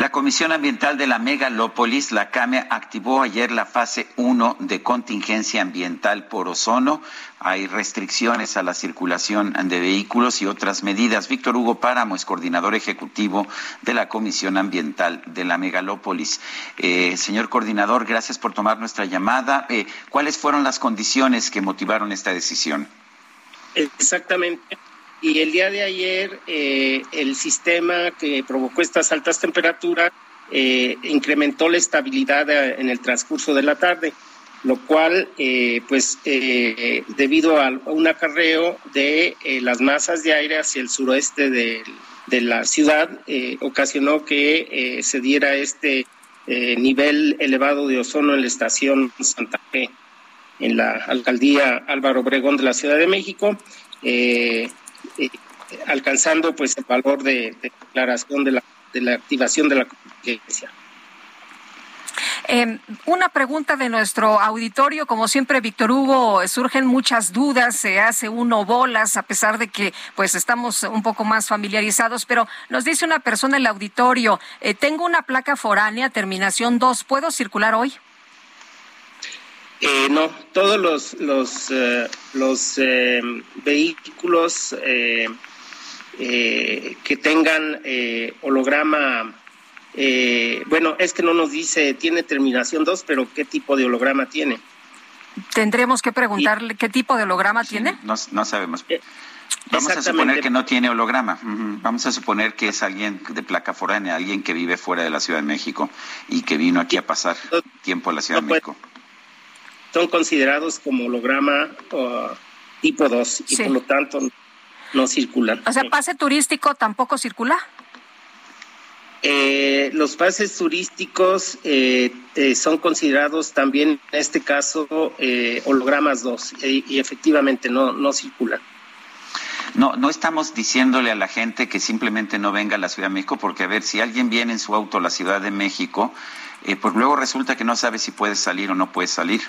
La Comisión Ambiental de la Megalópolis, la CAME, activó ayer la fase 1 de contingencia ambiental por ozono. Hay restricciones a la circulación de vehículos y otras medidas. Víctor Hugo Páramo es coordinador ejecutivo de la Comisión Ambiental de la Megalópolis. Eh, señor coordinador, gracias por tomar nuestra llamada. Eh, ¿Cuáles fueron las condiciones que motivaron esta decisión? Exactamente. Y el día de ayer eh, el sistema que provocó estas altas temperaturas eh, incrementó la estabilidad eh, en el transcurso de la tarde, lo cual, eh, pues, eh, debido a un acarreo de eh, las masas de aire hacia el suroeste de, de la ciudad, ocasionó que se diera este nivel elevado de ozono en la estación Santa Fe, en la alcaldía Álvaro Obregón de la Ciudad de México. Eh, alcanzando pues el valor de, de declaración de la, de la activación de la contingencia. Eh, una pregunta de nuestro auditorio, como siempre, Víctor Hugo, surgen muchas dudas, se hace uno bolas, a pesar de que pues estamos un poco más familiarizados, pero nos dice una persona en el auditorio, eh, tengo una placa foránea, terminación 2, ¿puedo circular hoy? Eh, no, todos los, los, eh, los eh, vehículos eh, que tengan eh, holograma, eh, bueno, es que no nos dice, tiene terminación 2, pero ¿qué tipo de holograma tiene? Tendremos que preguntarle qué tipo de holograma tiene. No, no sabemos. Eh, Vamos a suponer que no tiene holograma. Ujú. Vamos a suponer que es alguien de placa foránea, alguien que vive fuera de la Ciudad de México y que vino aquí a pasar No- tiempo en la Ciudad no de México. Son considerados como holograma uh, tipo 2 y Sí. por lo tanto no circulan. O sea, pase turístico tampoco circula. Eh, los pases turísticos eh, eh, son considerados también, en este caso, eh, hologramas 2 y, y efectivamente no, no circulan. No, no estamos diciéndole a la gente que simplemente no venga a la Ciudad de México, porque a ver, si alguien viene en su auto a la Ciudad de México, eh, pues luego resulta que no sabe si puede salir o no puede salir.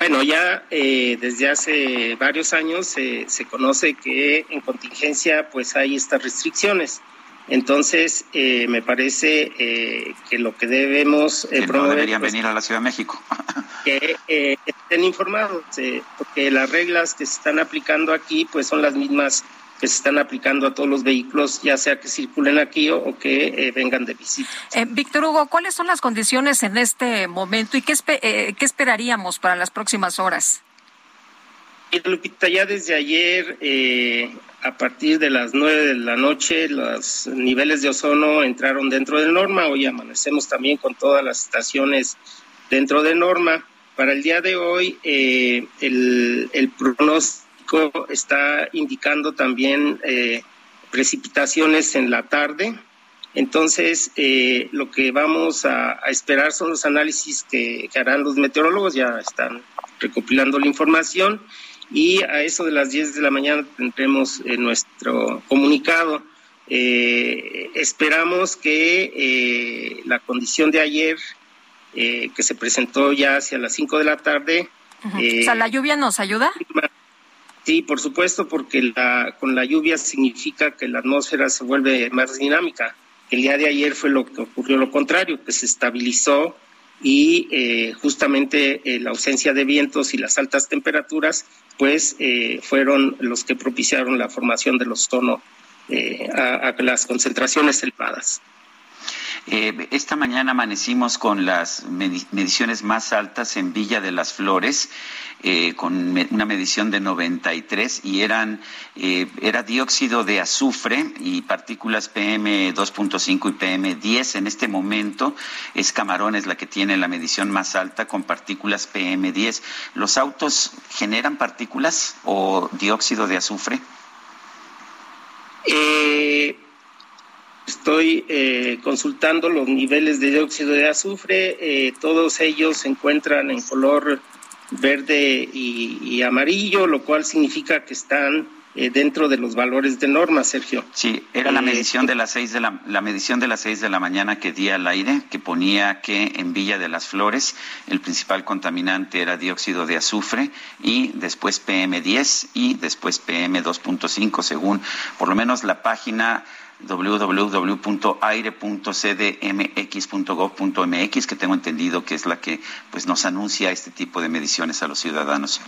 Bueno, ya eh, desde hace varios años eh, se conoce que en contingencia pues hay estas restricciones. Entonces, eh, me parece eh, que lo que debemos eh, que no promover deberían pues, venir a la Ciudad de México. que eh, estén informados, eh, porque las reglas que se están aplicando aquí pues son las mismas que se están aplicando a todos los vehículos, ya sea que circulen aquí o, o que eh, vengan de visita. Eh, Víctor Hugo, ¿cuáles son las condiciones en este momento y qué, espe- eh, qué esperaríamos para las próximas horas? Lupita, ya desde ayer, eh, a partir de las nueve de la noche, los niveles de ozono entraron dentro de norma. Hoy amanecemos también con todas las estaciones dentro de norma. Para el día de hoy, eh, el, el pronóstico está indicando también eh, precipitaciones en la tarde. Entonces, eh, lo que vamos a, a esperar son los análisis que, que harán los meteorólogos, ya están recopilando la información y a eso de las 10 de la mañana tendremos eh, nuestro comunicado. Eh, esperamos que la condición de ayer, que se presentó ya hacia las 5 de la tarde, o sea, ¿la lluvia nos ayuda? Sí, por supuesto, porque la, con la lluvia significa que la atmósfera se vuelve más dinámica. El día de ayer fue lo que ocurrió lo contrario, que se estabilizó y eh, justamente eh, la ausencia de vientos y las altas temperaturas pues eh, fueron los que propiciaron la formación del ozono a, a, las concentraciones elevadas. Esta mañana amanecimos con las mediciones más altas en Villa de las Flores eh, con una medición de 93 y eran eh, era dióxido de azufre y partículas PM 2.5 y PM 10 en este momento es Camarones la que tiene la medición más alta con partículas PM 10 los autos generan partículas o dióxido de azufre eh, Estoy consultando los niveles de dióxido de azufre. todos ellos se encuentran en color verde y, amarillo, lo cual significa que están eh, dentro de los valores de norma, Sergio. Sí, era la eh, medición de las seis de la, la medición de las seis de la mañana que di al aire, que ponía que en Villa de las Flores el principal contaminante era dióxido de azufre y después PM10 y después PM2.5, según por lo menos la página www.aire.cdmx.gov.mx, que tengo entendido que es la que pues nos anuncia este tipo de mediciones a los ciudadanos.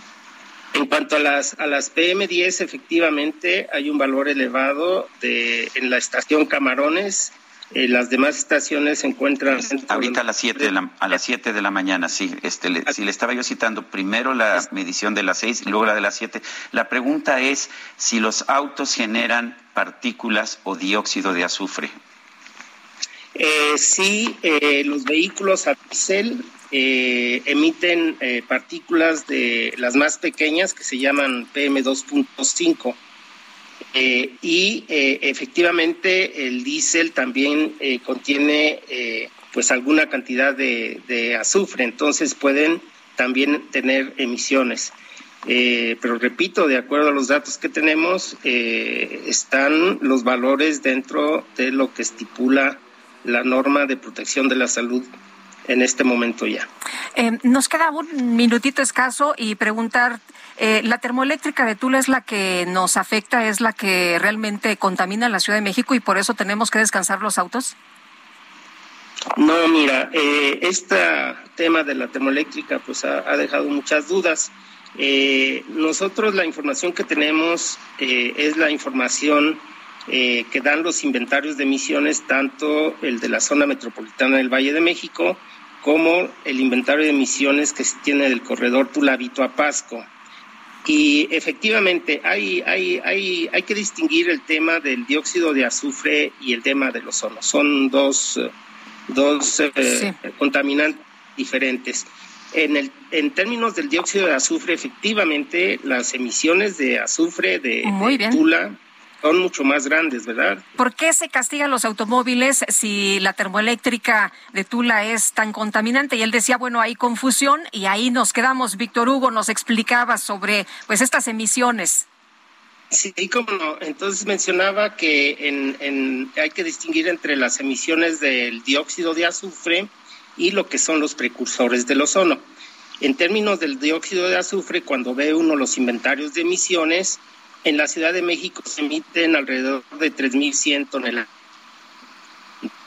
En cuanto a las a las PM10, efectivamente hay un valor elevado de en la estación Camarones eh, las demás estaciones se encuentran ahorita a las 7 de la a las siete de la mañana sí este le, si le estaba yo citando primero la medición de las 6 y luego la de las 7 la pregunta es si los autos generan partículas o dióxido de azufre. Eh, sí eh, los vehículos a diésel eh, emiten partículas de las más pequeñas que se llaman PM2.5 eh, y eh, efectivamente el diésel también eh, contiene pues alguna cantidad de, azufre, entonces pueden también tener emisiones. pero repito, de acuerdo a los datos que tenemos, están los valores dentro de lo que estipula la norma de protección de la salud en este momento ya. nos queda un minutito escaso y preguntar eh, la termoeléctrica de Tula es la que nos afecta, es la que realmente contamina la Ciudad de México y por eso tenemos que descansar los autos. No, mira, eh, este tema de la termoeléctrica pues ha, dejado muchas dudas. Eh, nosotros la información que tenemos es la información que dan los inventarios de emisiones, tanto el de la zona metropolitana del Valle de México como el inventario de emisiones que se tiene del corredor Tula-Vito a Pasco. Y efectivamente hay, hay, hay, hay que distinguir el tema del dióxido de azufre y el tema del ozono. Son dos, dos eh, contaminantes diferentes. En, el, en términos del dióxido de azufre, efectivamente, las emisiones de azufre de, de Tula son mucho más grandes, ¿verdad? ¿Por qué se castigan los automóviles si la termoeléctrica de Tula es tan contaminante? Y él decía, bueno, hay confusión y ahí nos quedamos. Víctor Hugo nos explicaba sobre pues estas emisiones. Sí, como no. Entonces mencionaba que en, hay que distinguir entre las emisiones del dióxido de azufre y lo que son los precursores del ozono. En términos del dióxido de azufre, cuando ve uno los inventarios de emisiones, en la Ciudad de México se emiten alrededor de 3.100 toneladas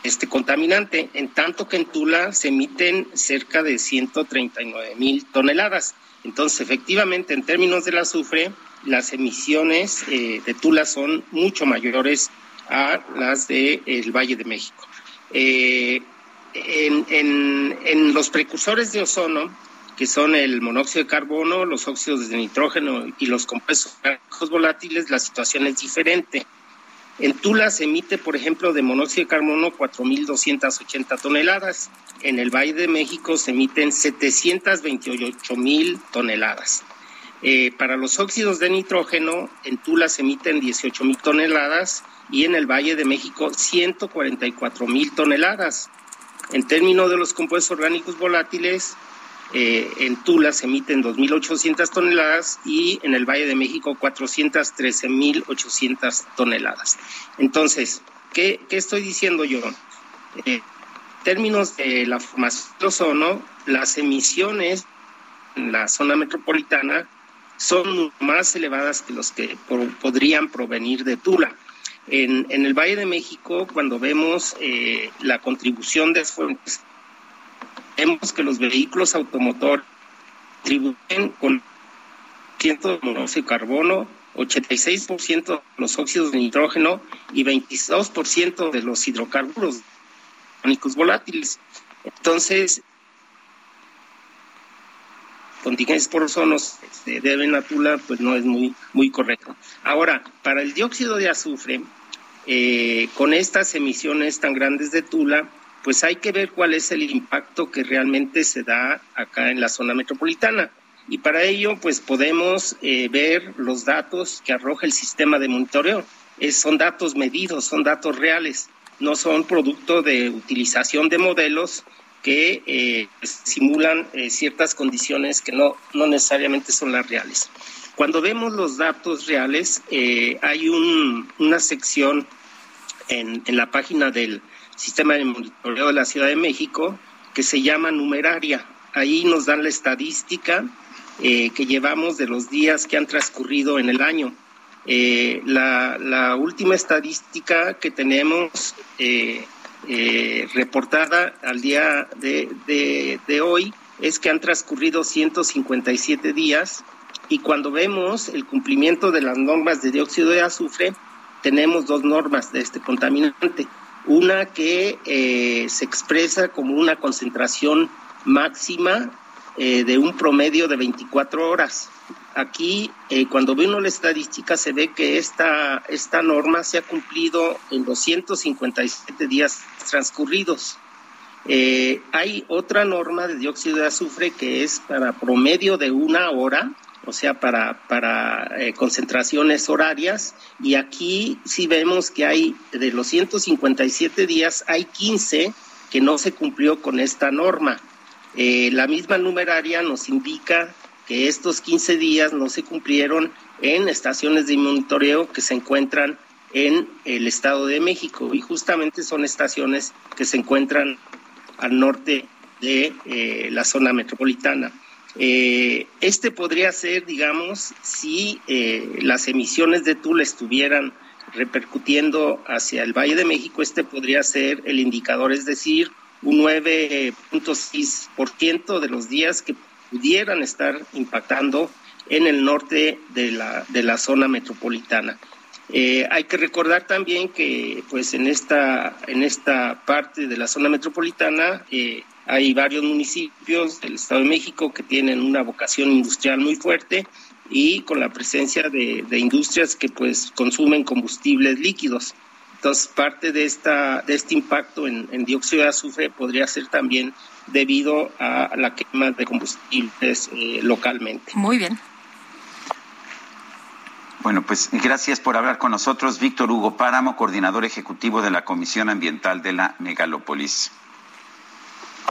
este contaminante, en tanto que en Tula se emiten cerca de 139 mil toneladas. Entonces, efectivamente, en términos del azufre, las emisiones eh, de Tula son mucho mayores a las del el Valle de México. Eh, en, en, los precursores de ozono, que son el monóxido de carbono, los óxidos de nitrógeno y los compuestos volátiles, la situación es diferente. En Tula se emite, por ejemplo, de monóxido de carbono 4.280 toneladas. En el Valle de México se emiten 728.000 toneladas. Eh, para los óxidos de nitrógeno, en Tula se emiten 18.000 toneladas y en el Valle de México 144.000 toneladas. En términos de los compuestos orgánicos volátiles, eh, en Tula se emiten 2.800 toneladas y en el Valle de México 413.800 toneladas. Entonces, ¿qué, estoy diciendo yo? Eh, en términos de la formación de ozono, las emisiones en la zona metropolitana son más elevadas que los que podrían provenir de Tula. En, el Valle de México, cuando vemos eh, la contribución de fuentes vemos que los vehículos automotores contribuyen con ciento de monóxido de carbono, 86% de los óxidos de nitrógeno y 22% de los hidrocarburos volátiles. Entonces, contingencias por ozono se deben a Tula, pues no es muy, muy correcto. Ahora, para el dióxido de azufre, eh, con estas emisiones tan grandes de Tula, pues hay que ver cuál es el impacto que realmente se da acá en la zona metropolitana. Y para ello, pues podemos eh, ver los datos que arroja el sistema de monitoreo. son datos medidos, son datos reales, no son producto de utilización de modelos que eh, simulan eh, ciertas condiciones que no, no necesariamente son las reales. Cuando vemos los datos reales, hay una sección en, en la página del sistema de monitoreo de la Ciudad de México que se llama numeraria. Ahí nos dan la estadística eh, que llevamos de los días que han transcurrido en el año. Eh, la, última estadística que tenemos eh, reportada al día de, de, hoy es que han transcurrido 157 días y cuando vemos el cumplimiento de las normas de dióxido de azufre, tenemos dos normas de este contaminante. Una que se expresa como una concentración máxima eh, de un promedio de 24 horas. Aquí, eh, cuando ve uno la estadística, se ve que esta, esta norma se ha cumplido en 257 días transcurridos. Eh, hay otra norma de dióxido de azufre que es para promedio de una hora, o sea, para, para concentraciones horarias, y aquí sí vemos que hay de los 157 días, hay 15 que no se cumplió con esta norma. Eh, la misma numeraria nos indica que estos 15 días no se cumplieron en estaciones de monitoreo que se encuentran en el Estado de México y justamente son estaciones que se encuentran al norte de eh, la zona metropolitana. Eh, este podría ser, digamos, si las emisiones de Tula estuvieran repercutiendo hacia el Valle de México, este podría ser el indicador, es decir, un 9.6% de los días que pudieran estar impactando en el norte de la, de la zona metropolitana. Eh, hay que recordar también que pues en esta, en esta parte de la zona metropolitana eh, hay varios municipios del Estado de México que tienen una vocación industrial muy fuerte y con la presencia de, de industrias que pues consumen combustibles líquidos. Entonces, parte de, esta, de este impacto en, dióxido de azufre podría ser también debido a la quema de combustibles eh, localmente. Muy bien. Bueno, pues gracias por hablar con nosotros, Víctor Hugo Páramo, coordinador ejecutivo de la Comisión Ambiental de la Megalópolis.